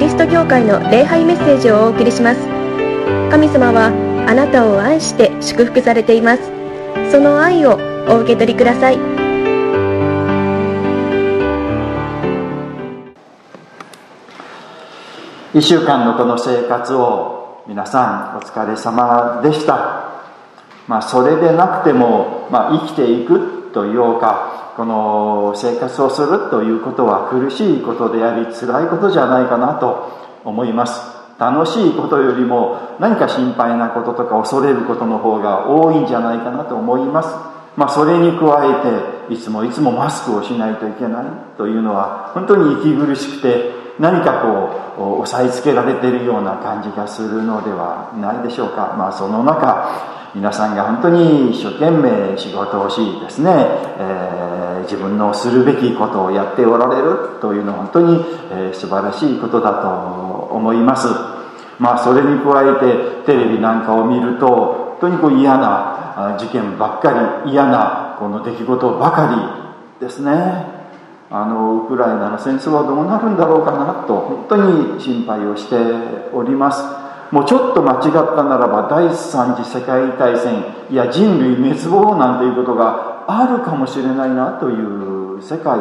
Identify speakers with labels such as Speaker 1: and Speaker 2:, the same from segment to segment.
Speaker 1: リスト教会の礼拝メッセージをお送りします。神様はあなたを愛して祝福されています。その愛をお受け取りください。
Speaker 2: 1週間のこの生活を皆さんお疲れ様でした。まあそれでなくても、まあ、生きていくというか。この生活をするということは苦しいことであり辛いことじゃないかなと思います。楽しいことよりも何か心配なこととか恐れることの方が多いんじゃないかなと思います。まあそれに加えていつもいつもマスクをしないといけないというのは本当に息苦しくて何かこう押さえつけられているような感じがするのではないでしょうか。まあその中皆さんが本当に一生懸命仕事をしですね、えー、自分のするべきことをやっておられるというのは本当に、えー、素晴らしいことだと思います。まあそれに加えてテレビなんかを見ると本当にこう嫌な事件ばっかり嫌なこの出来事ばかりですね。あのウクライナの戦争はどうなるんだろうかなと本当に心配をしております。もうちょっと間違ったならば第三次世界大戦いや人類滅亡なんていうことがあるかもしれないなという世界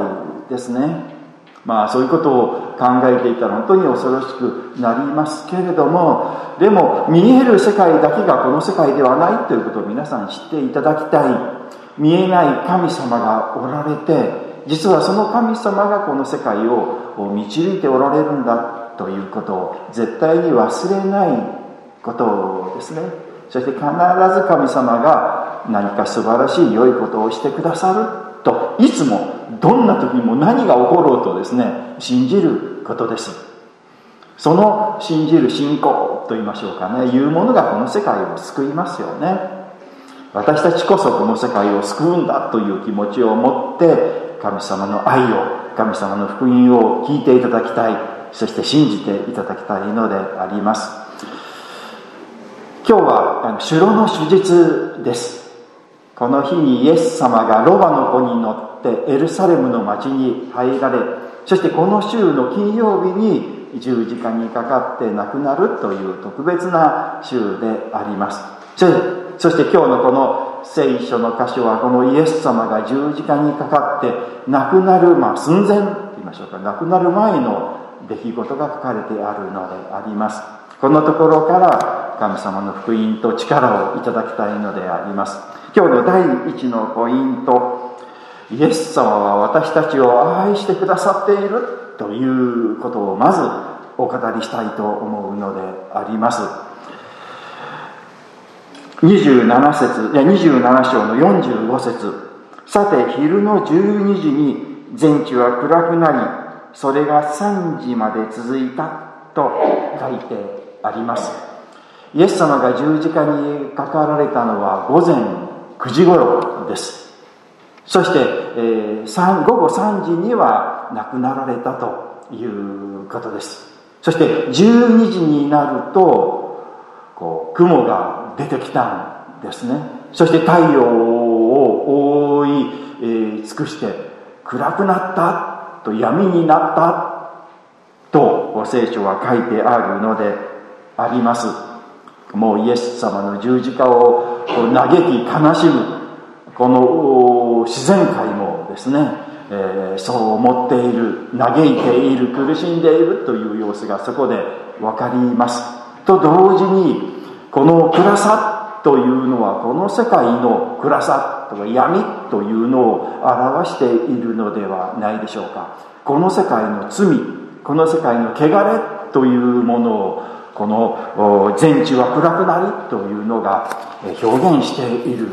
Speaker 2: ですね。まあそういうことを考えていたら本当に恐ろしくなりますけれどもでも見える世界だけがこの世界ではないということを皆さん知っていただきたい。見えない神様がおられて実はその神様がこの世界を導いておられるんだということを絶対に忘れないことですね。そして必ず神様が何か素晴らしい良いことをしてくださるといつもどんな時にも何が起ころうとですね信じることです。その信じる信仰と言いましょうかね。いうものがこの世界を救いますよね。私たちこそこの世界を救うんだという気持ちを持って神様の愛を神様の福音を聞いていただきたいそして信じていただきたいのであります。今日は城の手術です。この日にイエス様がロバの子に乗ってエルサレムの町に入られそしてこの週の金曜日に十字架にかかって亡くなるという特別な週であります。そして今日のこの聖書の箇所はこのイエス様が十字架にかかって亡くなる、まあ、寸前と言いましょうか亡くなる前の出来事が書かれてあるのであります。このところから神様の福音と力をいただきたいのであります。今日の第一のポイント。イエス様は私たちを愛してくださっているということをまずお語りしたいと思うのであります。27節いや27章の45節。さて昼の12時に全地は暗くなりそれが3時まで続いたと書いてあります。イエス様が十字架にかかられたのは午前9時頃です。そして、えー、午後3時には亡くなられたということです。そして12時になるとこう雲が出てきたんですね。そして太陽を覆い、えー、尽くして暗くなったと闇になったと聖書は書いてあるのであります。もうイエス様の十字架を嘆き悲しむこの自然界もですね、えー、そう思っている嘆いている苦しんでいるという様子がそこで分かります。と同時にこの暗さというのはこの世界の暗さとか闇というのを表しているのではないでしょうか。この世界の罪この世界の汚れというものをこの全地は暗くなりというのが表現している。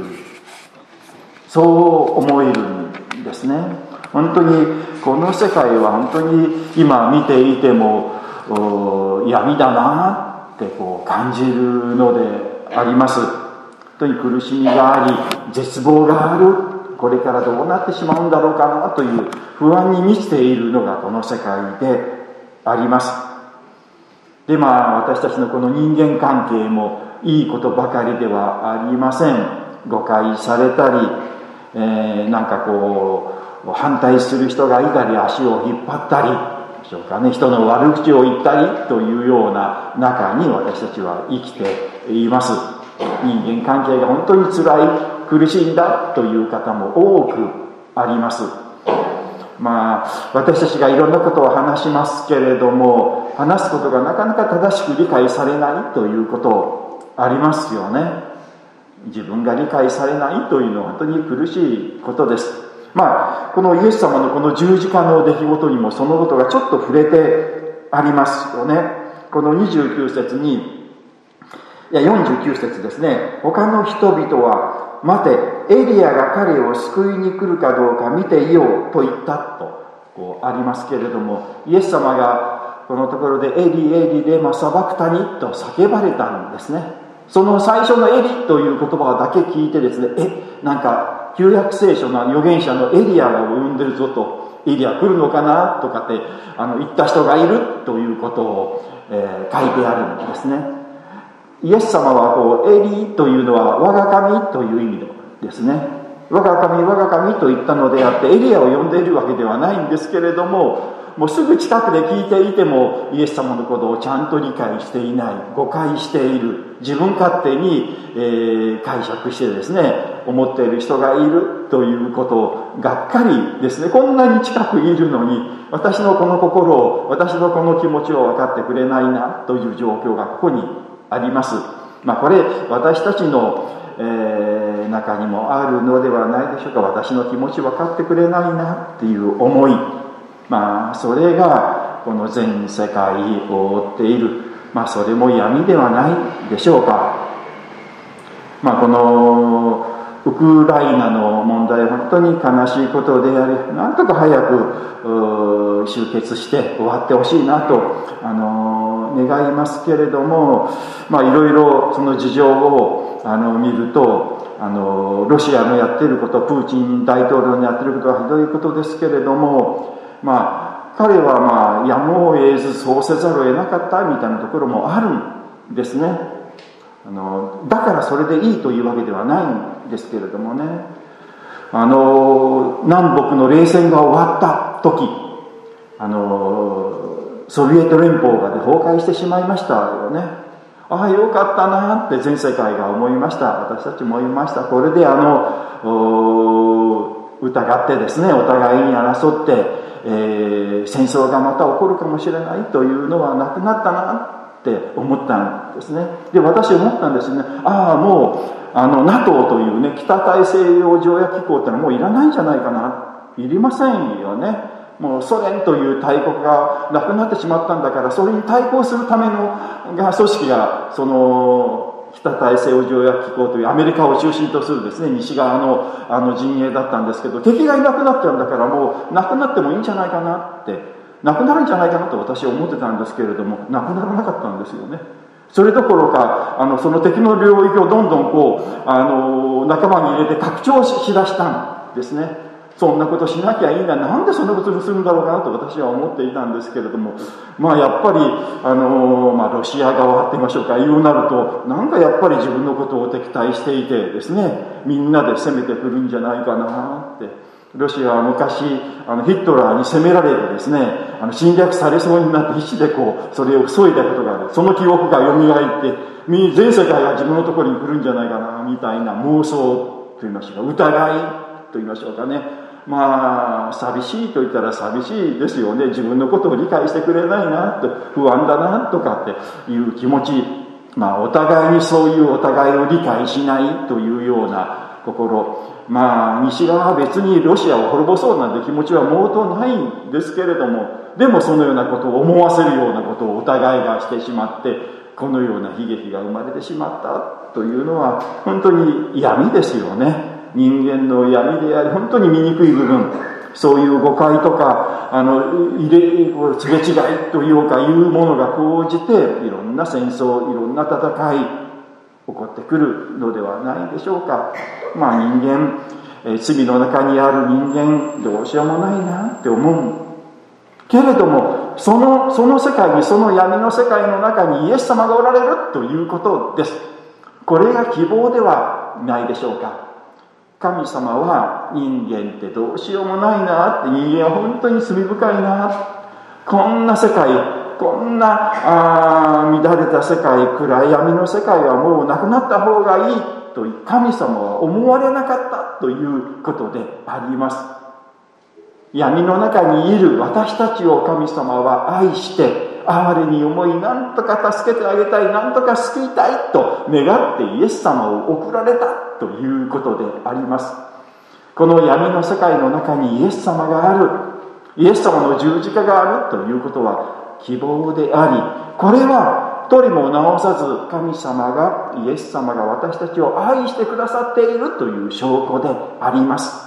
Speaker 2: そう思えるんですね。本当にこの世界は本当に今見ていても闇だな。ってこう感じるのであります。本当に苦しみがあり絶望がある。これからどうなってしまうんだろうかなという不安に満ちているのがこの世界であります。でまあ私たちのこの人間関係もいいことばかりではありません。誤解されたり、えー、なんかこう反対する人がいたり足を引っ張ったりでしょうかね。人の悪口を言ったりというような中に私たちは生きています。人間関係が本当につらい苦しいんだという方も多くあります。まあ私たちがいろんなことを話しますけれども話すことがなかなか正しく理解されないということありますよね。自分が理解されないというのは本当に苦しいことです。まあこのイエス様のこの十字架の出来事にもそのことがちょっと触れてありますよね。この29節にいや49節ですね。他の人々は待てエリアが彼を救いに来るかどうか見ていようと言ったとこうありますけれどもイエス様がこのところでエリエリレマサバクタニと叫ばれたんですね。その最初のエリという言葉だけ聞いてですねえなんか旧約聖書の預言者のエリアを呼んでるぞとエリア来るのかなとかってあの言った人がいるということを、えー、書いてあるんですね。イエス様はこうエリというのは我が神という意味ですね。我が神我が神と言ったのであってエリアを呼んでいるわけではないんですけれどももうすぐ近くで聞いていてもイエス様のことをちゃんと理解していない誤解している自分勝手に、えー、解釈してですね思っている人がいるということをがっかりですね。こんなに近くいるのに私のこの心を私のこの気持ちを分かってくれないなという状況がここにあります。まあ、これ私たちの、えー、中にもあるのではないでしょうか。私の気持ち分かってくれないなっていう思い。まあそれがこの全世界を覆っている。まあそれも闇ではないでしょうか。まあこのウクライナの問題本当に悲しいことでありなんとか早く終結して終わってほしいなとあの願いますけれども、まあ、いろいろその事情をあの見るとあのロシアのやっていることプーチン大統領のやってることはひどいことですけれども、まあ、彼はまあやむを得ずそうせざるを得なかったみたいなところもあるんですね。あのだからそれでいいというわけではないんですけれどもね。あの南北の冷戦が終わった時あのソビエト連邦がで崩壊してしまいましたよね。ああよかったなって全世界が思いました。私たちも思いました。これであの疑ってですねお互いに争って、えー、戦争がまた起こるかもしれないというのはなくなったなって思ったんですね。で私思ったんですね。ああもうあの NATO というね北大西洋条約機構ってのはもういらないんじゃないかな。いりませんよね。もうソ連という大国がなくなってしまったんだからそれに対抗するためのが組織がその北大西洋条約機構というアメリカを中心とするですね西側のあの陣営だったんですけど敵がいなくなっちゃうんだからもうなくなってもいいんじゃないかなってなくなるんじゃないかなと私は思ってたんですけれどもなくならなかったんですよね。それどころかあのその敵の領域をどんどんこうあの仲間に入れて拡張しだしたんですね。そんなことしなきゃいいんだ。なんでそんなことにするんだろうかなと私は思っていたんですけれども。まあやっぱりあの、まあ、ロシア側って言いましょうか。言うなるとなんかやっぱり自分のことを敵対していてですね。みんなで攻めてくるんじゃないかなって。ロシアは昔あのヒットラーに攻められてですねあの侵略されそうになって必死でこうそれを削いだことがある。その記憶が蘇って全世界が自分のところに来るんじゃないかなみたいな妄想と言いましょうか。疑いと言いましょうかね。まあ寂しいと言ったら寂しいですよね。自分のことを理解してくれないなと不安だなとかっていう気持ち。まあお互いにそういうお互いを理解しないというような心まあ西側は別にロシアを滅ぼそうなんて気持ちは毛頭ないんですけれどもでもそのようなことを思わせるようなことをお互いがしてしまってこのような悲劇が生まれてしまったというのは本当に闇ですよね。人間の闇であり本当に醜い部分そういう誤解とかあの入れすれ違いというかいうものが高じていろんな戦争いろんな戦い起こってくるのではないでしょうか。まあ人間、え罪の中にある人間どうしようもないなって思う。けれどもそのその世界にその闇の世界の中にイエス様がおられるということです。これが希望ではないでしょうか。神様は人間ってどうしようもないなって人間は本当に罪深いな。こんな世界こんなあ乱れた世界暗闇の世界はもうなくなった方がいいと神様は思われなかったということであります。闇の中にいる私たちを神様は愛して哀れに思い何とか助けてあげたい何とか救いたいと願ってイエス様を送られたということであります。この闇の世界の中にイエス様がある。イエス様の十字架があるということは希望でありこれは一人も直さず神様がイエス様が私たちを愛してくださっているという証拠であります。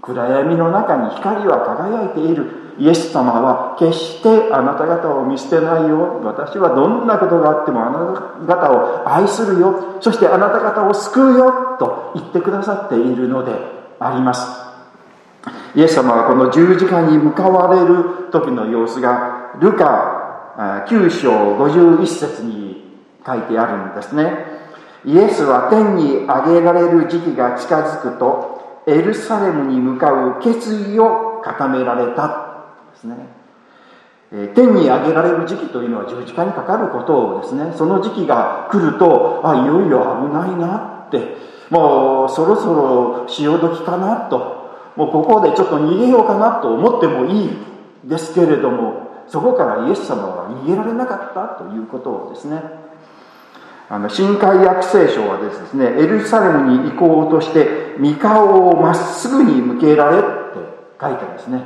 Speaker 2: 暗闇の中に光は輝いている。イエス様は決してあなた方を見捨てないよ。私はどんなことがあってもあなた方を愛するよ。そしてあなた方を救うよ。と言ってくださっているのであります。イエス様はこの十字架に向かわれる時の様子がルカ9章51節に書いてあるんですね。イエスは天に上げられる時期が近づくとエルサレムに向かう決意を固められたですね、天に上げられる時期というのは十字架にかかることをですね。その時期が来るとあいよいよ危ないなってもうそろそろ潮時かなともうここでちょっと逃げようかなと思ってもいいですけれどもそこからイエス様は逃げられなかったということをですねあの新海約聖書はですねエルサレムに行こうとして三顔をまっすぐに向けられって書いてますね。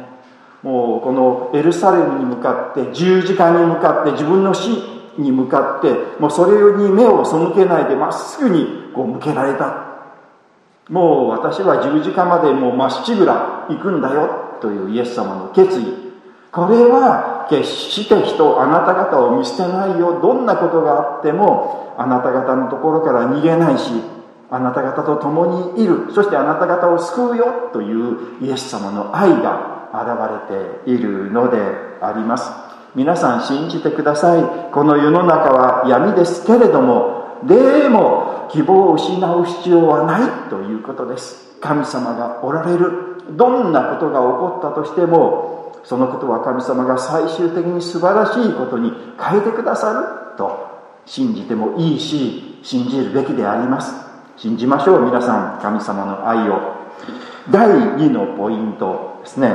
Speaker 2: もうこのエルサレムに向かって十字架に向かって自分の死に向かってもうそれに目を背けないでまっすぐにこう向けられた。もう私は十字架までもうまっしぐら行くんだよというイエス様の決意。これは決して人あなた方を見捨てないよどんなことがあってもあなた方のところから逃げないしあなた方と共にいる。そしてあなた方を救うよというイエス様の愛が現れているのであります。皆さん信じてください。この世の中は闇ですけれどもでも希望を失う必要はないということです。神様がおられる。どんなことが起こったとしてもそのことは神様が最終的に素晴らしいことに変えてくださると信じてもいいし信じるべきであります。信じましょう皆さん神様の愛を。第2のポイントですね。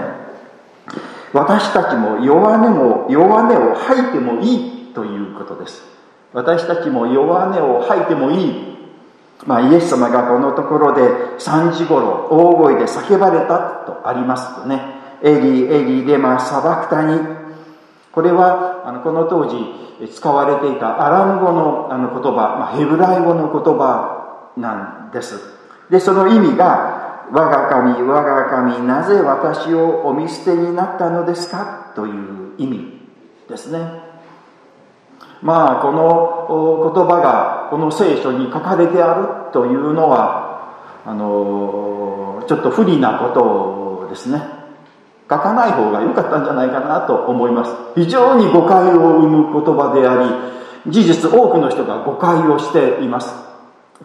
Speaker 2: 私たちも弱音も弱音を吐いてもいいということです。私たちも弱音を吐いてもいい。まあ、イエス様がこのところで3時頃大声で叫ばれたとありますとね。エリーエリーでまあ砂漠谷。これはあのこの当時使われていたアラム語のあの言葉、まあ、ヘブライ語の言葉なんです。でその意味が我が神我が神なぜ私をお見捨てになったのですか？という意味ですね。まあこの言葉がこの聖書に書かれてあるというのはあのちょっと不利なことですね。書かない方が良かったんじゃないかなと思います。非常に誤解を生む言葉であり事実多くの人が誤解をしています。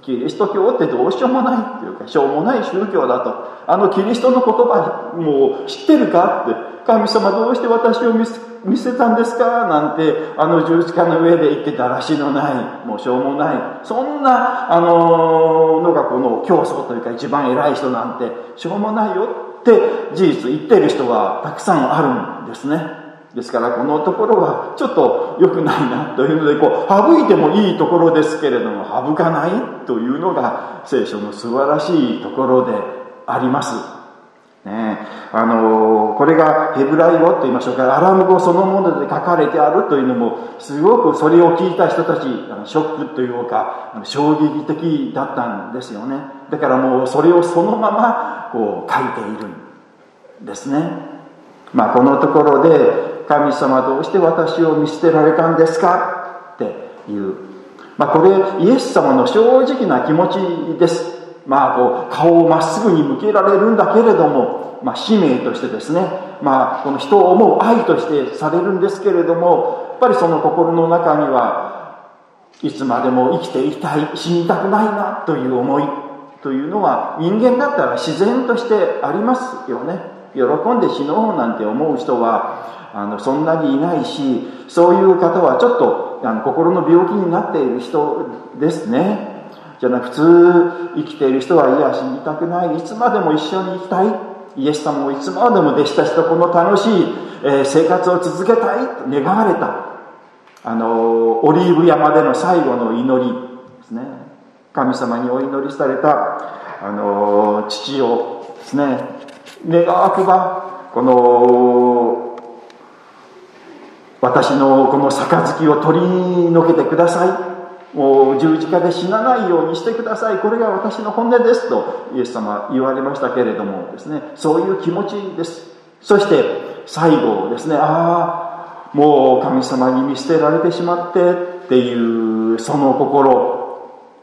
Speaker 2: キリスト教ってどうしようもないっていうか、しょうもない宗教だと。あのキリストの言葉もう知ってるかって、神様どうして私を見せ見せたんですか？なんて、あの十字架の上で言ってたらしのない、もうしょうもない。そんな、あののがこの教祖というか一番偉い人なんて、しょうもないよ。って事実言ってる人がたくさんあるんですね。ですからこのところはちょっと良くないなというのでこう省いてもいいところですけれども省かないというのが聖書の素晴らしいところであります。ね、あのこれがヘブライ語と言いましょうかアラム語そのもので書かれてあるというのもすごくそれを聞いた人たちショックというか衝撃的だったんですよねだからもうそれをそのままこう書いているんですね。まあこのところで神様どうして私を見捨てられたんですか？っていう、まあ、これイエス様の正直な気持ちです。まあこう顔をまっすぐに向けられるんだけれども、まあ、使命としてですね。まあこの人を思う愛としてされるんですけれども。やっぱりその心の中にはいつまでも生きていたい死にたくないなという思い。というのは人間だったら自然としてありますよね。喜んで死のうなんて思う人はあのそんなにいないしそういう方はちょっとあの心の病気になっている人ですね。じゃなく普通生きている人はいや死にたくないいつまでも一緒に生きたい。イエス様もいつまでも弟子たちとこの楽しい、え、生活を続けたいと願われた。あのオリーブ山での最後の祈りですね。神様にお祈りされたあの父をですね。願わくばこの私のこの杯を取り除けてください。もう十字架で死なないようにしてください。これが私の本音ですとイエス様言われましたけれどもですね。そういう気持ちです。そして最後ですね。ああもう神様に見捨てられてしまってっていうその心。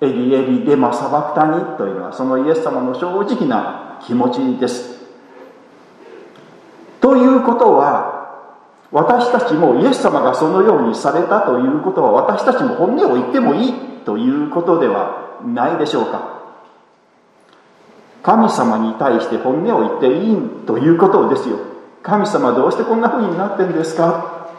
Speaker 2: エリエリデマサバクタニというのはそのイエス様の正直な気持ちです。ということは私たちもイエス様がそのようにされたということは私たちも本音を言ってもいいということではないでしょうか。神様に対して本音を言っていいということですよ。神様どうしてこんな風になってんですか？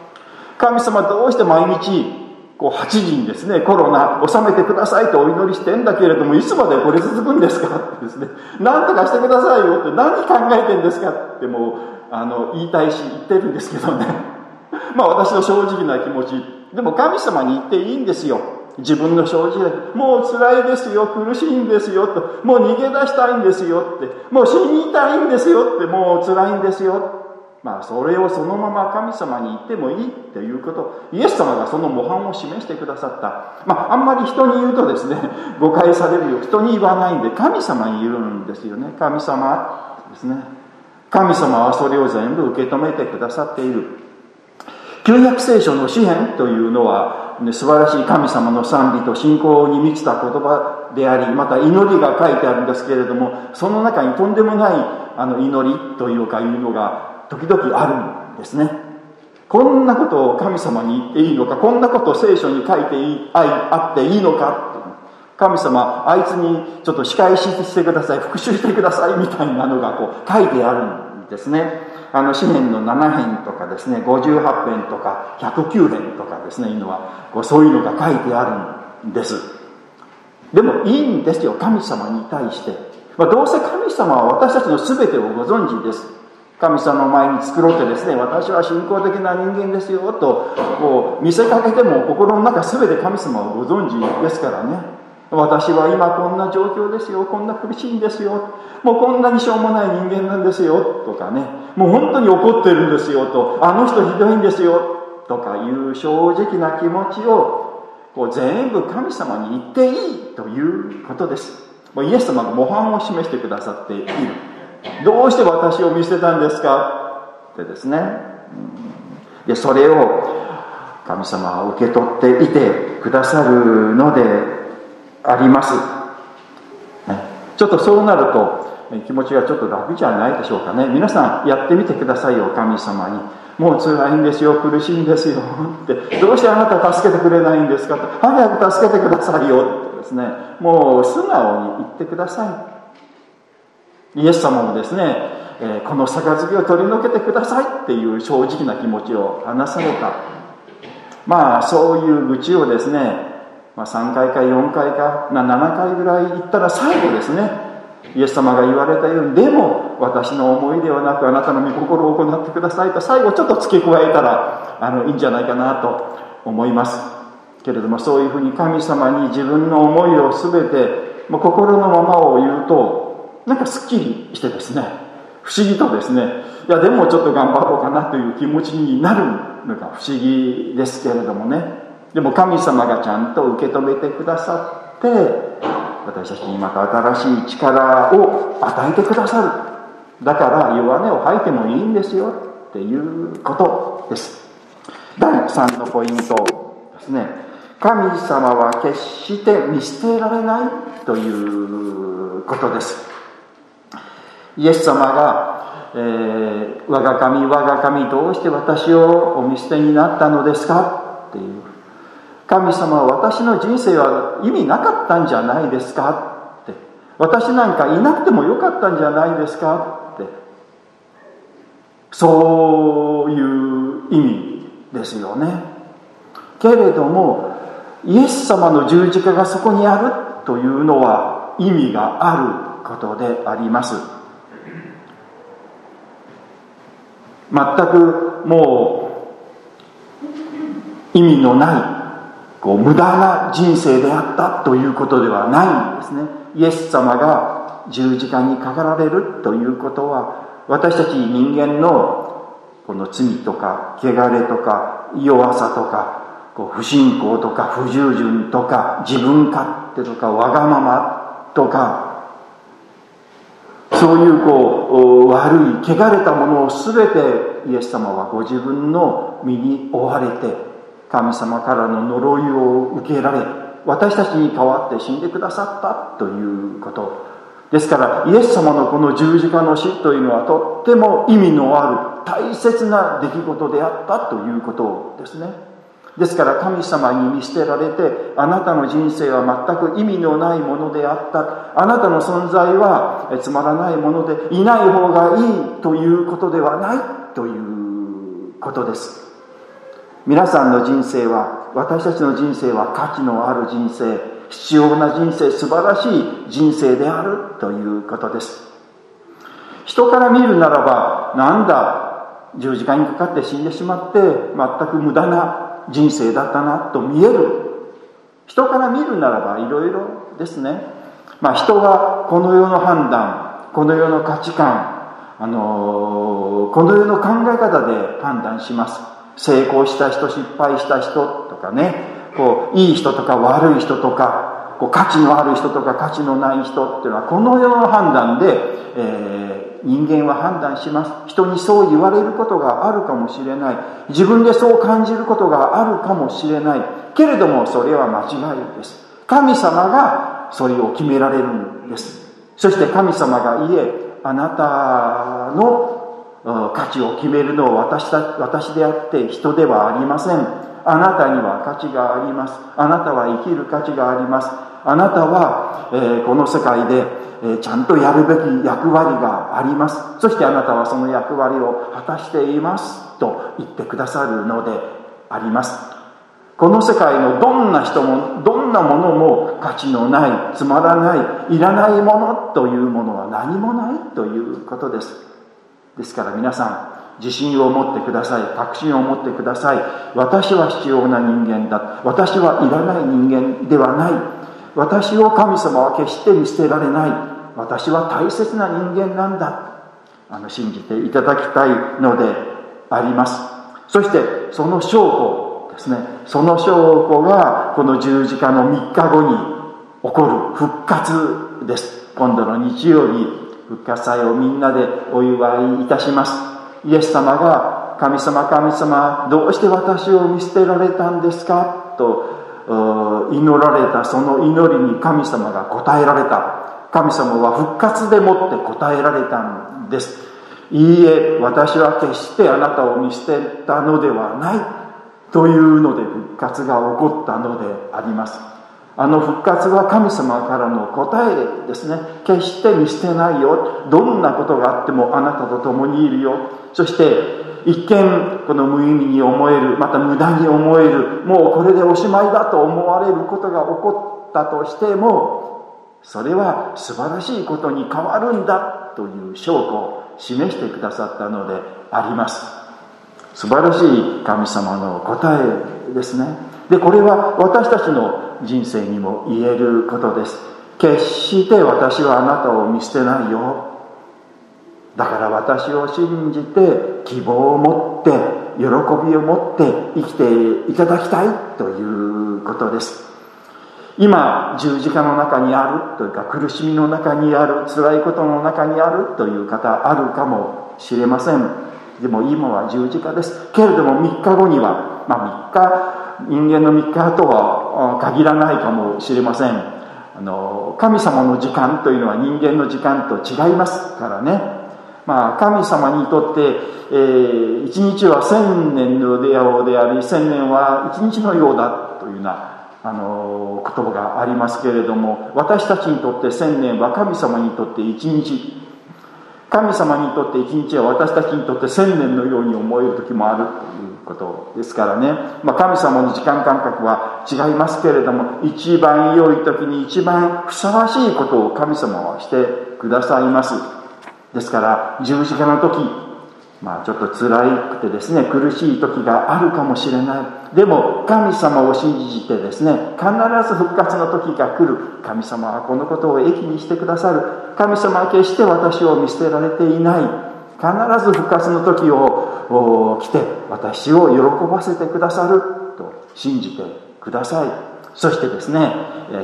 Speaker 2: 神様どうして毎日こう8時にですね、コロナ収めてくださいとお祈りしてんだけれども、いつまでこれ続くんですかってですね、なんとかしてくださいよって何考えてんですかってもう、あの、言いたいし言ってるんですけどね。まあ私の正直な気持ち。でも神様に言っていいんですよ。自分の正直で、もう辛いですよ、苦しいんですよ、と、もう逃げ出したいんですよ。って、もう死にたいんですよ。って、もう辛いんですよ。まあ、それをそのまま神様に言ってもいいっていうことイエス様がその模範を示してくださった。まああんまり人に言うとですね 誤解されるよ人に言わないんで神様に言うんですよね。神様ですね。神様はそれを全部受け止めてくださっている。旧約聖書の詩篇というのは、ね、素晴らしい神様の賛美と信仰に満ちた言葉でありまた祈りが書いてあるんですけれどもその中にとんでもないあの祈りというかいうのが時々あるんですね。こんなことを神様に言っていいのかこんなことを聖書に書いていいあっていいのか。神様あいつにちょっと仕返ししてください復讐してくださいみたいなのがこう書いてあるんですね。あの詩篇の7編とかですね58編とか109編とかですねいうのはこうそういうのが書いてあるんです。でもいいんですよ神様に対して、まあ、どうせ神様は私たちの全てをご存知です。神様の前に作ろうってですね私は信仰的な人間ですよとこう見せかけても心の中全て神様をご存知ですからね。私は今こんな状況ですよこんな苦しいんですよもうこんなにしょうもない人間なんですよとかね。もう本当に怒ってるんですよとあの人ひどいんですよとかいう正直な気持ちをこう全部神様に言っていいということです。もうイエス様が模範を示してくださっている。どうして私を見捨てたんですか？ってですね。でそれを神様は受け取っていてくださるのであります、ね、ちょっとそうなると気持ちがちょっと楽じゃないでしょうかね。皆さんやってみてくださいよ神様に。もう辛いんですよ苦しいんですよって。どうしてあなた助けてくれないんですか？早く助けてくださいよってですね。もう素直に言ってください。イエス様もですね、えー、この杯を取り除けてくださいっていう正直な気持ちを話されたまあそういう愚痴をですね、まあ、3回か4回か7回ぐらい言ったら最後ですねイエス様が言われたようにでも私の思いではなくあなたの御心を行ってくださいと最後ちょっと付け加えたらあのいいんじゃないかなと思います。けれどもそういうふうに神様に自分の思いを全てもう心のままを言うとなんかすっきりしてですね不思議とですねいやでもちょっと頑張ろうかなという気持ちになるのが不思議ですけれどもね。でも神様がちゃんと受け止めてくださって私たちにまた新しい力を与えてくださる。だから弱音を吐いてもいいんですよっていうことです。第3のポイントですね。神様は決して見捨てられないということです。イエス様が、えー、我が神我が神どうして私をお見捨てになったのですか？っていう。神様は私の人生は意味なかったんじゃないですか？って。私なんかいなくてもよかったんじゃないですか？って。そういう意味ですよね。けれどもイエス様の十字架がそこにあるというのは意味があることであります。全くもう意味のないこう無駄な人生であったということではないんですね。イエス様が十字架にかかられるということは私たち人間のこの罪とか汚れとか弱さとかこう不信仰とか不従順とか自分勝手とかわがままとかそういうこう悪い汚れたものを全てイエス様はご自分の身に負われて神様からの呪いを受けられ私たちに代わって死んでくださったということ。ですからイエス様のこの十字架の死というのはとっても意味のある大切な出来事であったということですね。ですから神様に見捨てられてあなたの人生は全く意味のないものであった。あなたの存在はつまらないものでいない方がいいということではない。ということです。皆さんの人生は私たちの人生は価値のある人生。必要な人生素晴らしい人生である。ということです。人から見るならばなんだ十字架にかかって死んでしまって全く無駄な人生だったなと見える。人から見るならばいろいろですね。まあ人はこの世の判断この世の価値観あのー、この世の考え方で判断します。成功した人失敗した人とかね。こういい人とか悪い人とか。こう価値のある人とか価値のない人っていうのはこの世の判断で、えー人間は判断します。人にそう言われることがあるかもしれない。自分でそう感じることがあるかもしれない。けれどもそれは間違いです。神様がそれを決められるんです。そして神様が言えあなたの価値を決めるのは私た私であって人ではありません。あなたには価値があります。あなたは生きる価値があります。あなたは、えー、この世界でえちゃんとやるべき役割があります。そしてあなたはその役割を果たしています。と言ってくださるのであります。この世界のどんな人もどんなものも価値のないつまらないいらないものというものは何もないということです。ですから皆さん自信を持ってください。確信を持ってください。私は必要な人間だ。私はいらない人間ではない。私を神様は決して見捨てられない。私は大切な人間なんだ。あの信じていただきたいのであります。そしてその証拠ですね。その証拠がこの十字架の3日後に起こる。復活です。今度の日曜日復活祭をみんなでお祝いいたします。イエス様が神様神様どうして私を見捨てられたんですか？と祈られたその祈りに神様が答えられた。神様は復活でもって答えられたんです。いいえ私は決してあなたを見捨てたのではないというので復活が起こったのであります。あの復活は神様からの答えですね。決して見捨てないよ。どんなことがあってもあなたと共にいるよ。そして一見この無意味に思えるまた無駄に思えるもうこれでおしまいだと思われることが起こったとしてもそれは素晴らしいことに変わるんだという証拠を示してくださったのであります。素晴らしい神様の答えですね。でこれは私たちの人生にも言えることです。決して私はあなたを見捨てないよ。だから私を信じて希望を持って喜びを持って生きていただきたいということです。今十字架の中にあるというか苦しみの中にある辛いことの中にあるという方あるかもしれません。でも今は十字架です。けれども3日後には、まあ、3日人間の3日とは限らないかもしれません。あの神様の時間というのは人間の時間と違いますからね。まあ、神様にとって、えー、一日は千年のようであり千年は一日のようだというようなあの言葉がありますけれども私たちにとって千年は神様にとって一日。神様にとって一日は私たちにとって千年のように思える時もあるということですからね、まあ、神様の時間感覚は違いますけれども一番良い時に一番ふさわしいことを神様はしてくださいます。ですから十字架の時まあちょっと辛くてですね苦しい時があるかもしれない。でも神様を信じてですね必ず復活の時が来る。神様はこのことを益にしてくださる。神様は決して私を見捨てられていない。必ず復活の時を来て私を喜ばせてくださると信じてください。そしてですね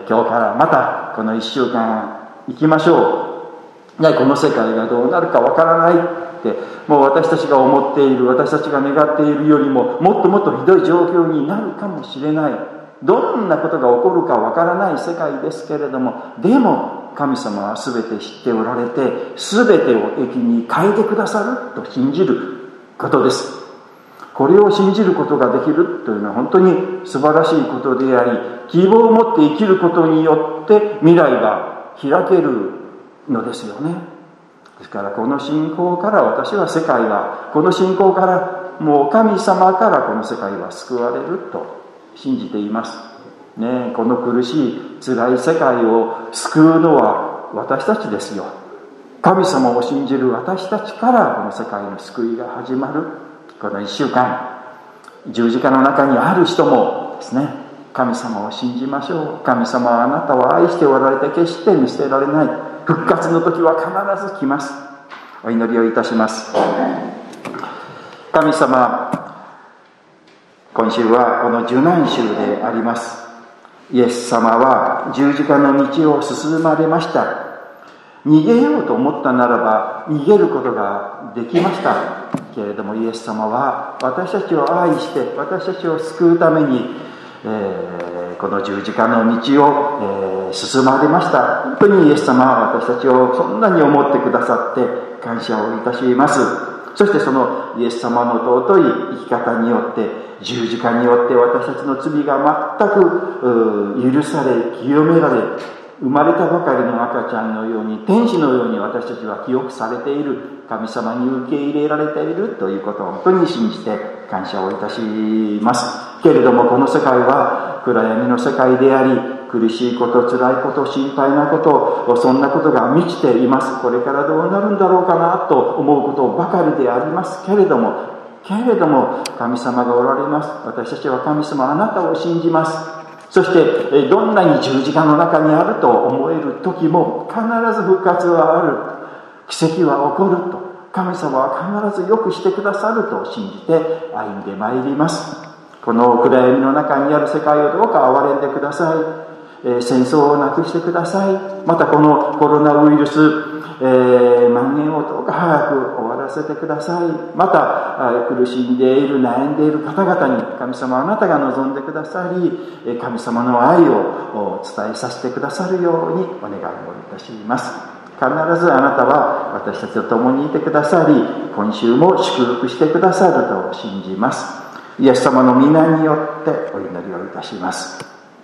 Speaker 2: 今日からまたこの1週間行きましょう。ね、この世界がどうなるかわからないってもう私たちが思っている私たちが願っているよりももっともっとひどい状況になるかもしれない。どんなことが起こるかわからない世界ですけれどもでも神様は全て知っておられて全てを益に変えてくださると信じることです。これを信じることができるというのは本当に素晴らしいことであり希望を持って生きることによって未来が開けるのですよね。ですからこの信仰から私は世界はこの信仰からもう神様からこの世界は救われると信じています、ね、この苦しい辛い世界を救うのは私たちですよ。神様を信じる私たちからこの世界の救いが始まる。この1週間。十字架の中にある人もですね。神様を信じましょう。神様はあなたを愛しておられて決して見捨てられない。復活の時は必ず来ます。お祈りをいたします。神様今週はこの受難週であります。イエス様は十字架の道を進まれました。逃げようと思ったならば逃げることができました。けれどもイエス様は私たちを愛して私たちを救うために、えーこの十字架の道を、えー、進まれました。本当にイエス様は私たちをそんなに思ってくださって感謝をいたします。そしてそのイエス様の尊い生き方によって十字架によって私たちの罪が全く許され清められ生まれたばかりの赤ちゃんのように天使のように私たちは記憶されている神様に受け入れられているということを本当に信じて感謝をいたします。けれどもこの世界は暗闇の世界であり苦しいこと辛いこと心配なことそんなことが満ちています。これからどうなるんだろうかなと思うことばかりでありますけれどもけれども神様がおられます。私たちは神様あなたを信じます。そしてどんなに十字架の中にあると思える時も必ず復活はある。奇跡は起こると。神様は必ず良くしてくださると信じて歩んでまいります。この暗闇の中にある世界をどうか憐れんでください。え戦争をなくしてください。またこのコロナウイルスえー、蔓延をどうか早く終わらせてください。また苦しんでいる悩んでいる方々に神様あなたが望んでくださり神様の愛を伝えさせてくださるようにお願いをいたします。必ずあなたは私たちと共にいてくださり今週も祝福してくださると信じます。イエス様の皆によってお祈りをいたします。